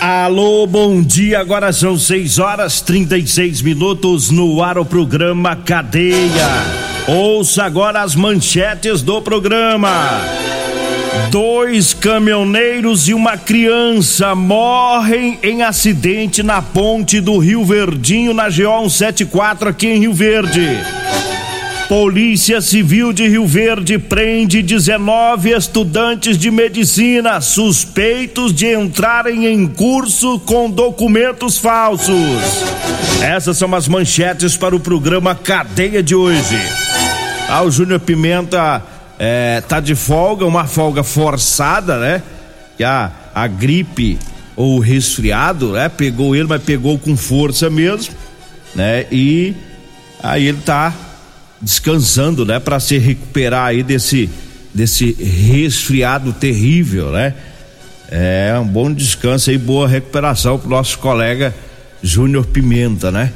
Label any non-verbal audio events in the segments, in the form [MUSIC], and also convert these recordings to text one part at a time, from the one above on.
Alô, bom dia. Agora são 6 horas 36 minutos no ar o programa Cadeia. Ouça agora as manchetes do programa. Dois caminhoneiros e uma criança morrem em acidente na ponte do Rio Verdinho, na GO 174, aqui em Rio Verde. Polícia Civil de Rio Verde prende 19 estudantes de medicina suspeitos de entrarem em curso com documentos falsos. Essas são as manchetes para o programa Cadeia de hoje. Ah, o Júnior Pimenta é, tá de folga, uma folga forçada, né? Que a, a gripe ou resfriado, né? Pegou ele, mas pegou com força mesmo, né? E aí ele tá descansando, né? Para se recuperar aí desse desse resfriado terrível, né? É um bom descanso e boa recuperação pro nosso colega Júnior Pimenta, né?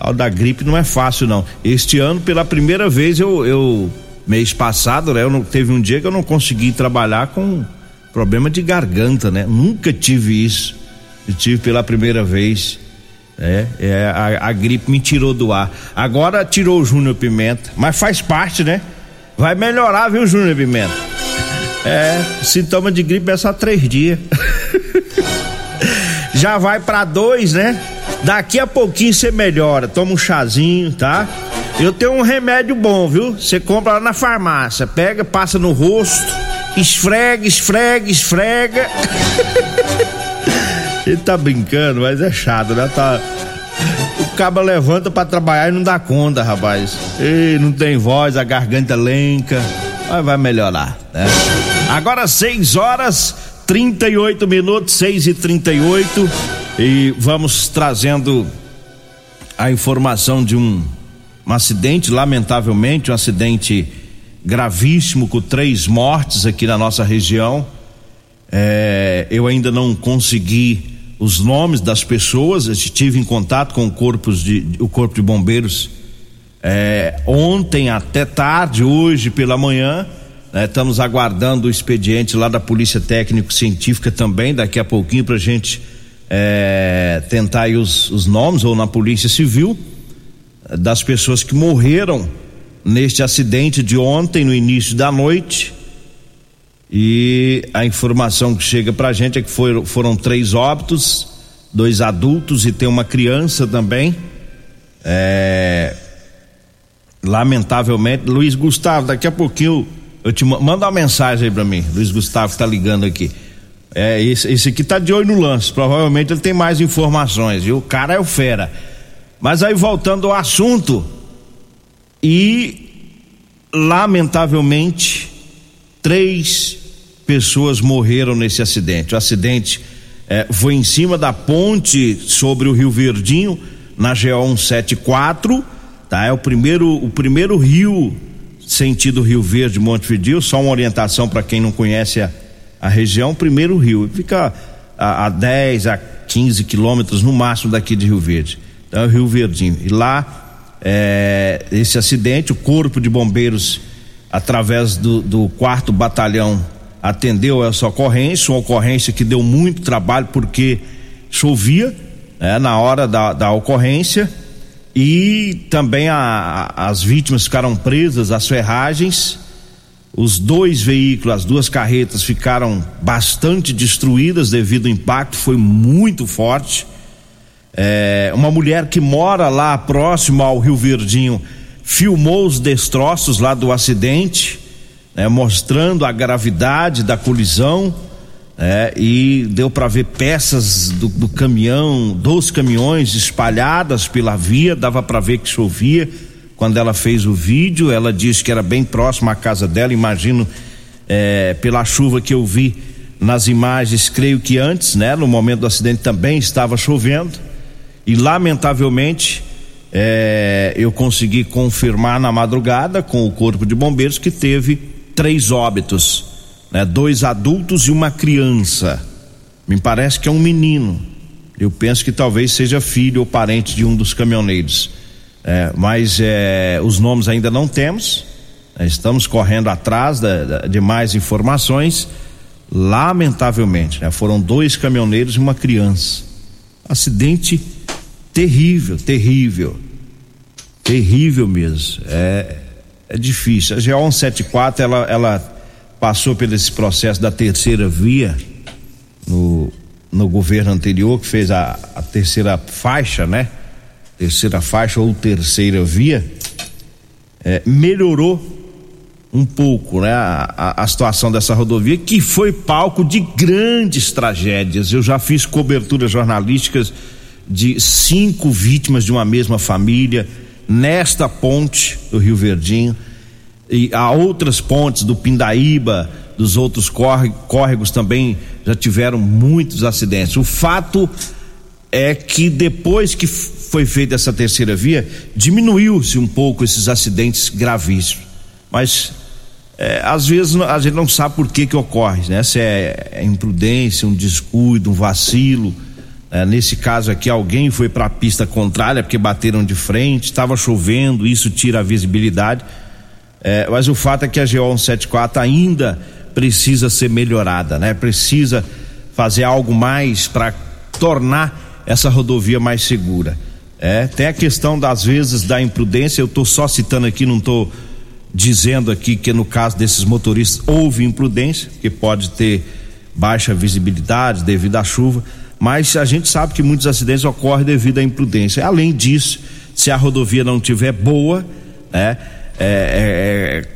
tal da gripe não é fácil não. Este ano, pela primeira vez, eu, eu mês passado, né? Eu não, teve um dia que eu não consegui trabalhar com problema de garganta, né? Nunca tive isso. Eu tive pela primeira vez. É, é a, a, gripe me tirou do ar. Agora tirou o Júnior Pimenta, mas faz parte, né? Vai melhorar, viu, Júnior Pimenta? É, sintoma de gripe é só três dias. [LAUGHS] Já vai para dois, né? Daqui a pouquinho você melhora, toma um chazinho, tá? Eu tenho um remédio bom, viu? Você compra lá na farmácia, pega, passa no rosto, esfrega, esfrega, esfrega. [LAUGHS] Ele tá brincando, mas é chato, né? Tá... O cabo levanta para trabalhar e não dá conta, rapaz. Ei, não tem voz, a garganta lenca. Mas vai melhorar, né? Agora 6 horas 38 minutos, 6 e 38 e vamos trazendo a informação de um, um acidente, lamentavelmente, um acidente gravíssimo com três mortes aqui na nossa região. É, eu ainda não consegui os nomes das pessoas, estive em contato com o, corpos de, o Corpo de Bombeiros é, ontem até tarde, hoje pela manhã. Né, estamos aguardando o expediente lá da Polícia Técnico-Científica também, daqui a pouquinho, para a gente é, tentar aí os, os nomes, ou na Polícia Civil, das pessoas que morreram neste acidente de ontem, no início da noite. E a informação que chega pra gente é que foram, foram três óbitos, dois adultos e tem uma criança também. É, lamentavelmente, Luiz Gustavo, daqui a pouquinho eu te mando uma mensagem aí pra mim. Luiz Gustavo tá ligando aqui. É, esse, esse aqui tá de olho no lance. Provavelmente ele tem mais informações. E o cara é o fera. Mas aí voltando ao assunto. E, lamentavelmente, três pessoas morreram nesse acidente. O acidente é, foi em cima da ponte sobre o Rio Verdinho, na GO 174. Tá? É o primeiro, o primeiro rio sentido Rio Verde, Montevideo. Só uma orientação para quem não conhece a a região Primeiro Rio. Fica a, a 10 a 15 quilômetros no máximo daqui de Rio Verde. Então é o Rio Verdinho. E lá, é, esse acidente, o Corpo de Bombeiros, através do, do quarto batalhão, atendeu essa ocorrência, uma ocorrência que deu muito trabalho porque chovia né, na hora da, da ocorrência e também a, a, as vítimas ficaram presas às ferragens os dois veículos, as duas carretas ficaram bastante destruídas devido ao impacto, foi muito forte. É, uma mulher que mora lá próximo ao Rio Verdinho filmou os destroços lá do acidente, né, mostrando a gravidade da colisão. É, e deu para ver peças do, do, caminhão, dos caminhões espalhadas pela via, dava para ver que chovia. Quando ela fez o vídeo, ela disse que era bem próximo à casa dela. Imagino é, pela chuva que eu vi nas imagens, creio que antes, né, no momento do acidente também estava chovendo e lamentavelmente é, eu consegui confirmar na madrugada com o corpo de bombeiros que teve três óbitos né? Dois adultos e uma criança. Me parece que é um menino. Eu penso que talvez seja filho ou parente de um dos caminhoneiros. É, mas é, os nomes ainda não temos. É, estamos correndo atrás da, de mais informações. Lamentavelmente, né? foram dois caminhoneiros e uma criança. Acidente terrível, terrível. Terrível mesmo. É, é difícil. A GO 174 ela, ela passou por esse processo da terceira via no, no governo anterior, que fez a, a terceira faixa, né? Terceira faixa ou terceira via, é, melhorou um pouco né, a, a, situação dessa rodovia, que foi palco de grandes tragédias. Eu já fiz coberturas jornalísticas de cinco vítimas de uma mesma família nesta ponte do Rio Verdinho e há outras pontes do Pindaíba, dos outros córregos também já tiveram muitos acidentes. O fato é que depois que foi feita essa terceira via, diminuiu-se um pouco esses acidentes gravíssimos. Mas é, às vezes a gente não sabe por que que ocorre, né? Se é, é imprudência, um descuido, um vacilo. É, nesse caso aqui, alguém foi para a pista contrária porque bateram de frente, estava chovendo, isso tira a visibilidade. É, mas o fato é que a GO 174 ainda precisa ser melhorada, né? Precisa fazer algo mais para tornar essa rodovia mais segura. É, tem a questão das vezes da imprudência, eu estou só citando aqui, não estou dizendo aqui que no caso desses motoristas houve imprudência, que pode ter baixa visibilidade devido à chuva, mas a gente sabe que muitos acidentes ocorrem devido à imprudência. Além disso, se a rodovia não tiver boa, né? É, é, é,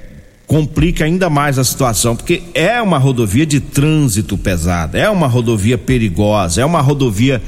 complica ainda mais a situação, porque é uma rodovia de trânsito pesado, é uma rodovia perigosa, é uma rodovia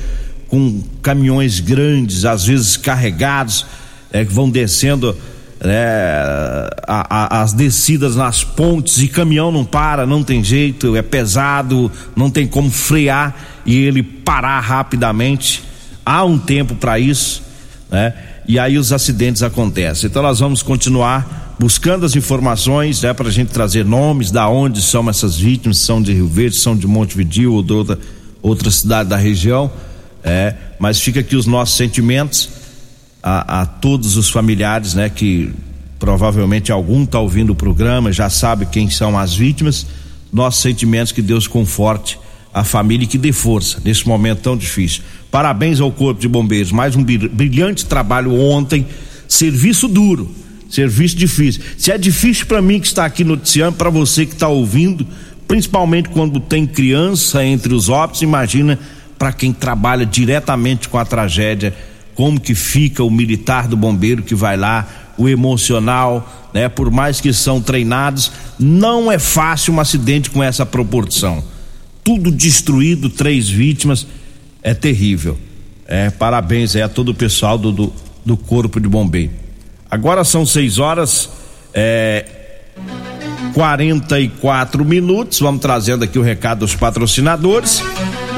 com caminhões grandes, às vezes carregados, é, que vão descendo é, a, a, as descidas nas pontes e caminhão não para, não tem jeito, é pesado, não tem como frear e ele parar rapidamente. Há um tempo para isso, né? e aí os acidentes acontecem. Então nós vamos continuar buscando as informações, né, para a gente trazer nomes, da onde são essas vítimas, são de Rio Verde, são de Montevideo ou de outra, outra cidade da região, é, mas fica aqui os nossos sentimentos a, a todos os familiares, né, que provavelmente algum está ouvindo o programa, já sabe quem são as vítimas, nossos sentimentos que Deus conforte a família que dê força nesse momento tão difícil. Parabéns ao Corpo de Bombeiros, mais um brilhante trabalho ontem, serviço duro, serviço difícil. Se é difícil para mim que está aqui noticiando, para você que está ouvindo, principalmente quando tem criança entre os óbitos, imagina para quem trabalha diretamente com a tragédia, como que fica o militar do bombeiro que vai lá, o emocional, né? Por mais que são treinados, não é fácil um acidente com essa proporção tudo destruído, três vítimas, é terrível. É, parabéns a todo o pessoal do, do, do Corpo de Bombeiro. Agora são seis horas, é, 44 minutos. Vamos trazendo aqui o recado dos patrocinadores.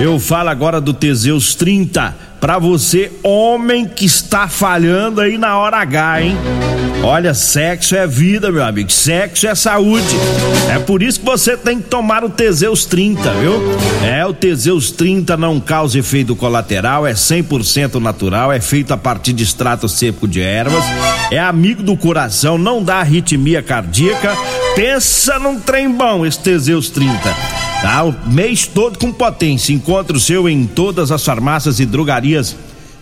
Eu falo agora do Teseus 30 para você, homem que está falhando aí na hora H, hein? Olha, sexo é vida, meu amigo. Sexo é saúde. É por isso que você tem que tomar o Teseus 30, viu? É, o Teseus 30 não causa efeito colateral, é 100% natural, é feito a partir de extrato seco de ervas, é amigo do coração, não dá arritmia cardíaca. Pensa num trem bom esse Teseus 30. Tá? O mês todo com potência. Encontre o seu em todas as farmácias e drogarias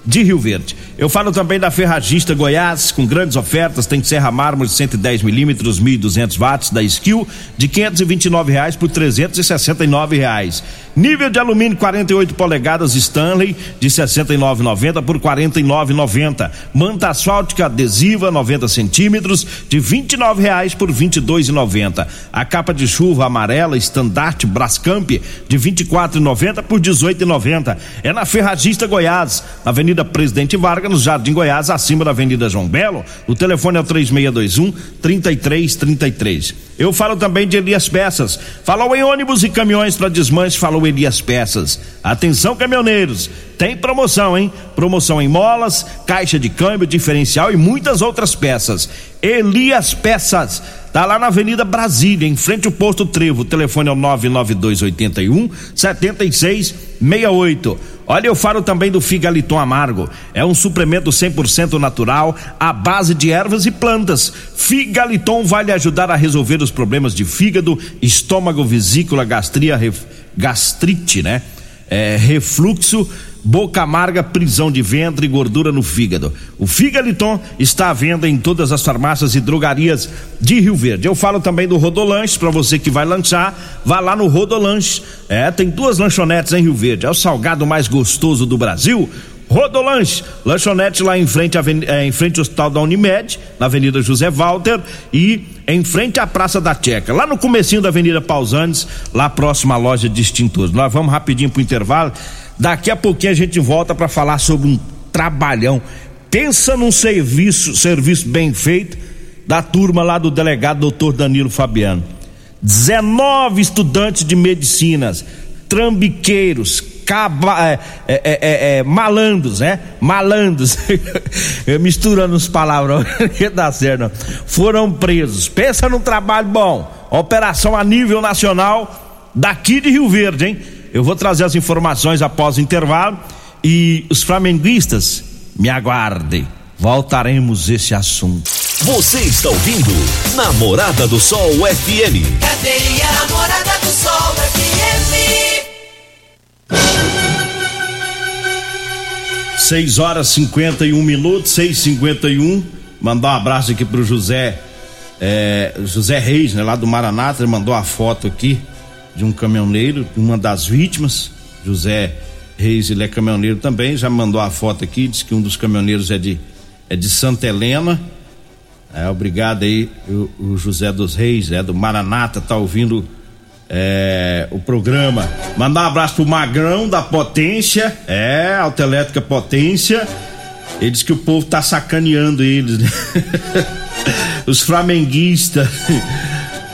de Rio Verde. Eu falo também da Ferragista Goiás, com grandes ofertas, tem serra mármore 110 milímetros, 1.200 watts da Skill, de 529 reais por 369 reais. Nível de alumínio 48 polegadas Stanley de 69,90 por 49,90. Manta asfáltica adesiva 90 centímetros de 29 reais por 22,90. A capa de chuva amarela estandarte Brascamp de 24,90 por 18,90. É na Ferragista Goiás, na Avenida Presidente Vargas, no Jardim Goiás, acima da Avenida João Belo. O telefone é o 3621 3333. Eu falo também de Elias Peças. Falou em ônibus e caminhões para desmanche, falou Elias Peças. Atenção, caminhoneiros, tem promoção, hein? Promoção em molas, caixa de câmbio, diferencial e muitas outras peças. Elias Peças. Tá lá na Avenida Brasília, em frente ao posto Trevo. O telefone é o 99281 7668. Olha, eu falo também do Figaliton Amargo. É um suplemento 100% natural, à base de ervas e plantas. Figaliton vai lhe ajudar a resolver os problemas de fígado, estômago, vesícula, gastria, ref, gastrite, né? É, refluxo, boca amarga, prisão de ventre e gordura no fígado. O Figaliton está à venda em todas as farmácias e drogarias de Rio Verde. Eu falo também do Rodolanche, para você que vai lanchar, vá lá no Rodolanche. É, tem duas lanchonetes em Rio Verde. É o salgado mais gostoso do Brasil. Rodolanche, lanchonete lá em frente, é, em frente ao Hospital da Unimed, na Avenida José Walter e em frente à Praça da Checa, lá no comecinho da Avenida Pausantes, lá próximo à loja de extintores. Nós vamos rapidinho pro intervalo. Daqui a pouquinho a gente volta para falar sobre um trabalhão. Pensa num serviço, serviço bem feito da turma lá do delegado doutor Danilo Fabiano. 19 estudantes de medicinas, trambiqueiros, caba, é, é, é, é, malandros, né? Malandros, [LAUGHS] misturando as palavras, [LAUGHS] não dá certo, foram presos. Pensa num trabalho bom, operação a nível nacional daqui de Rio Verde, hein? Eu vou trazer as informações após o intervalo e os flamenguistas me aguardem. Voltaremos esse assunto. Você está ouvindo Namorada do Sol FM. Cadê a Namorada do Sol FM? 6 horas 51 minutos, 6:51. Mandar um abraço aqui pro José é, José Reis, né, lá do Maranata, ele mandou a foto aqui de um caminhoneiro, uma das vítimas, José Reis, ele é caminhoneiro também, já mandou a foto aqui, diz que um dos caminhoneiros é de, é de Santa Helena. É, obrigado aí, o, o José dos Reis, é do Maranata, tá ouvindo é, o programa. Mandar um abraço pro Magrão da Potência, é, Autoelétrica Potência. Ele diz que o povo tá sacaneando eles, né? [LAUGHS] Os flamenguistas.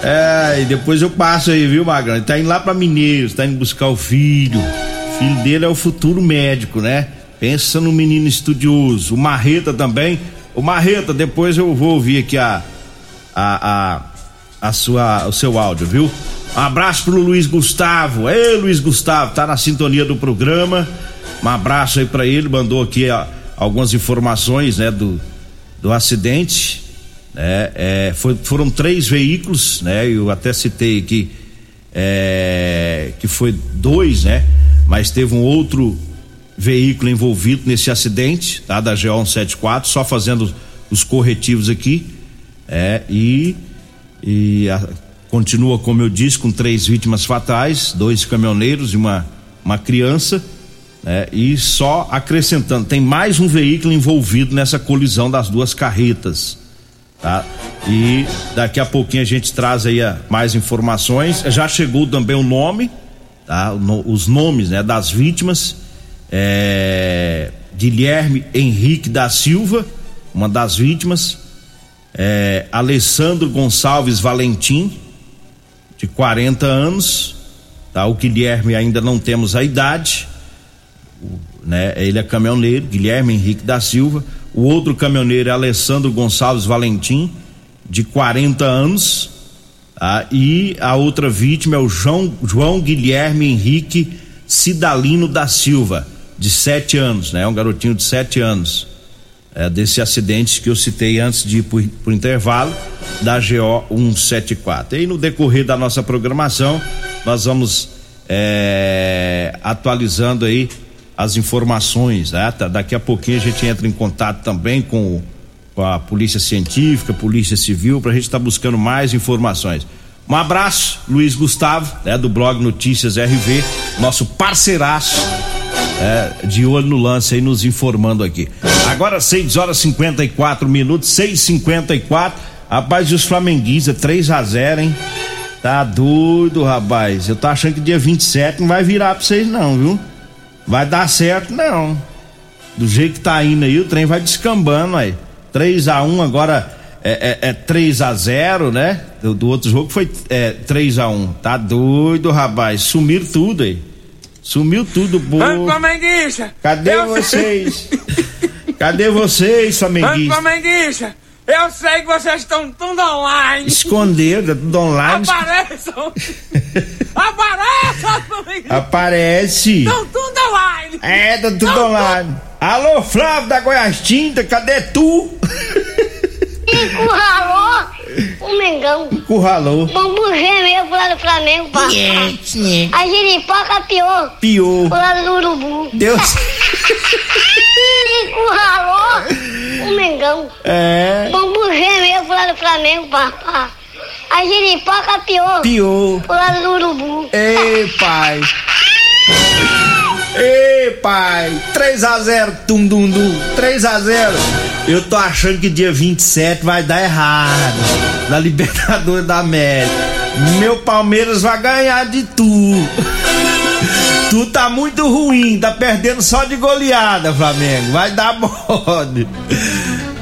É, e depois eu passo aí, viu, Magrão? Ele tá indo lá pra Mineiros, tá indo buscar o filho. O filho dele é o futuro médico, né? Pensa no menino estudioso. O Marreta também. O Marreta, depois eu vou ouvir aqui a, a, a, a sua, o seu áudio, viu? Um abraço pro Luiz Gustavo. Ei, Luiz Gustavo, tá na sintonia do programa. Um abraço aí para ele, mandou aqui ó, algumas informações, né, do, do acidente né? É, foi, foram três veículos, né? Eu até citei aqui é, que foi dois, né? Mas teve um outro veículo envolvido nesse acidente, tá? Da GO 174, só fazendo os corretivos aqui, é, e, e a, continua, como eu disse, com três vítimas fatais, dois caminhoneiros e uma, uma criança, né? E só acrescentando, tem mais um veículo envolvido nessa colisão das duas carretas tá? E daqui a pouquinho a gente traz aí mais informações. Já chegou também o nome, tá? Os nomes, né, das vítimas. É, Guilherme Henrique da Silva, uma das vítimas. É, Alessandro Gonçalves Valentim, de 40 anos. Tá? O Guilherme ainda não temos a idade. Né? Ele é caminhoneiro, Guilherme Henrique da Silva. O outro caminhoneiro é Alessandro Gonçalves Valentim, de 40 anos. Tá? E a outra vítima é o João, João Guilherme Henrique Cidalino da Silva, de 7 anos, né? Um garotinho de 7 anos. É, desse acidente que eu citei antes de ir por, por intervalo da GO 174. E no decorrer da nossa programação, nós vamos é, atualizando aí as informações, né? Tá, daqui a pouquinho a gente entra em contato também com, com a Polícia Científica, Polícia Civil, para a gente estar tá buscando mais informações. Um abraço, Luiz Gustavo, né, do blog Notícias RV, nosso parceiraço é, de olho no lance aí, nos informando aqui. Agora 6 horas 54 minutos, 6h54. Rapaz, e os flamenguistas, 3 a 0 hein? Tá doido, rapaz. Eu tô achando que dia 27 não vai virar pra vocês, não, viu? Vai dar certo, não. Do jeito que tá indo aí, o trem vai descambando aí. 3 a 1 agora é, é, é 3 a 0 né? Do, do outro jogo foi é, 3 a 1 Tá doido, rapaz. Sumiram tudo aí. Sumiu tudo. Flamenguista! Cadê eu vocês? Cadê vocês? Flamenguista! Eu sei que vocês estão tudo online! Esconderam, tá tudo online. Apareçam! [LAUGHS] Flamenguista! Aparece! Estão tudo online! É, tá tudo online. Alô, Flávio da Goiás Tinta, cadê tu? Encurralou o Mengão. Encurralou. Bambu gêmeo pro lado do Flamengo, pá. A giripoca pior Pior. pro lado do Urubu. Deus. [LAUGHS] Encurralou o Mengão. É. Bambu gêmeo pro lado do Flamengo, pá. pá. A giripoca pior Pior. pro lado do Urubu. Ei, pai. Ei, pai. 3 a 0 tum dum dum. 3 a 0 Eu tô achando que dia 27 vai dar errado. Na Libertadores da América. Meu Palmeiras vai ganhar de tu. Tu tá muito ruim, tá perdendo só de goleada, Flamengo. Vai dar bode.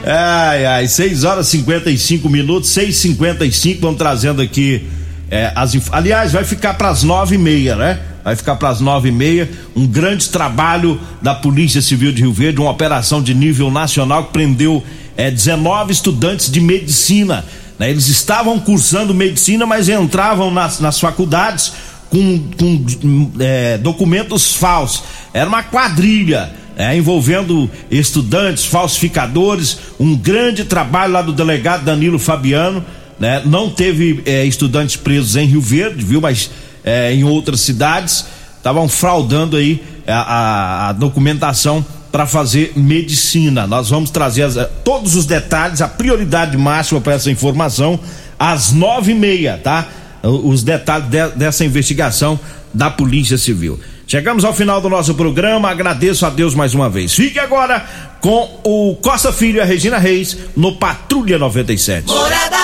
Ai, ai, 6 horas e 55 minutos, 6 e 55 vamos trazendo aqui é, as Aliás, vai ficar para as nove e meia, né? Vai ficar para as nove e meia. Um grande trabalho da Polícia Civil de Rio Verde, uma operação de nível nacional que prendeu é, 19 estudantes de medicina. né? Eles estavam cursando medicina, mas entravam nas, nas faculdades com, com é, documentos falsos. Era uma quadrilha. É, envolvendo estudantes, falsificadores, um grande trabalho lá do delegado Danilo Fabiano, né? Não teve é, estudantes presos em Rio Verde, viu? Mas é, em outras cidades estavam fraudando aí a, a- a documentação para fazer medicina. Nós vamos trazer as- todos os detalhes, a prioridade máxima para essa informação às nove e meia, tá? Os detalhes de- dessa investigação da Polícia Civil. Chegamos ao final do nosso programa, agradeço a Deus mais uma vez. Fique agora com o Costa Filho e a Regina Reis no Patrulha 97. Morada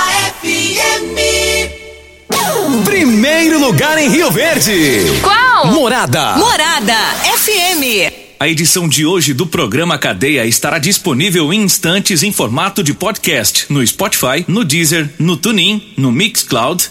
FM. Primeiro lugar em Rio Verde. Qual? Morada. Morada FM. A edição de hoje do programa Cadeia estará disponível em instantes em formato de podcast no Spotify, no Deezer, no TuneIn, no Mixcloud,